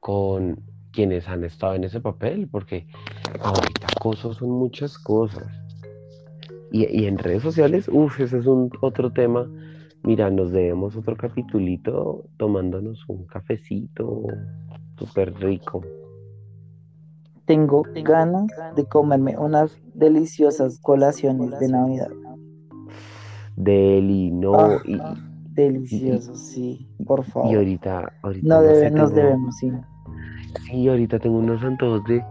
con quienes han estado en ese papel, porque ahorita acoso son muchas cosas. Y, en redes sociales, uff, ese es un otro tema. Mira, nos debemos otro capitulito tomándonos un cafecito, súper rico. Tengo ganas de comerme unas deliciosas colaciones de Navidad. Deli, no. Ah, y, delicioso, sí, por favor. Y ahorita, ahorita no, nos debemos, sí. Sí, ahorita tengo unos antojos de,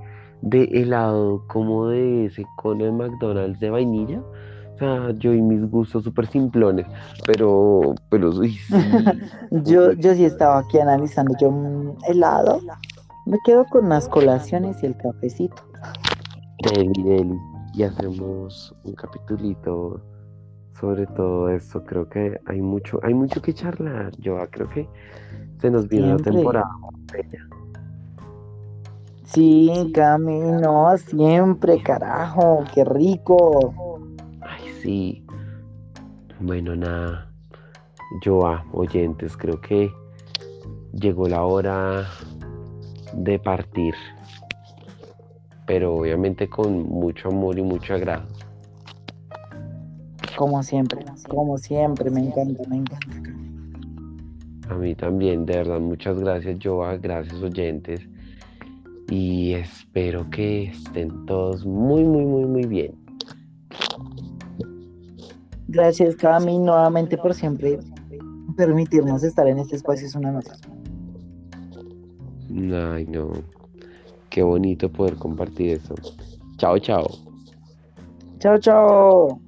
de helado como de ese con el McDonald's de vainilla. O sea, yo y mis gustos súper simplones, pero, pero sí. yo, yo sí estaba aquí analizando, yo mm, helado, me quedo con las colaciones y el cafecito. Deli, deli. Y hacemos un capitulito sobre todo esto. Creo que hay mucho, hay mucho que charlar, Joa. Creo que se nos viene Siempre. temporada. Sí, Cami, no, siempre, carajo, qué rico. Ay, sí. Bueno, nada. Joa, oyentes, creo que llegó la hora de partir. Pero obviamente con mucho amor y mucho agrado. Como siempre, como siempre, me encanta, me encanta. A mí también, de verdad, muchas gracias, Joa. Gracias, oyentes. Y espero que estén todos muy, muy, muy, muy bien. Gracias, Cami, nuevamente por siempre permitirnos estar en este espacio es una nota. Ay, no. Qué bonito poder compartir eso. Chao, chao. Chao, chao.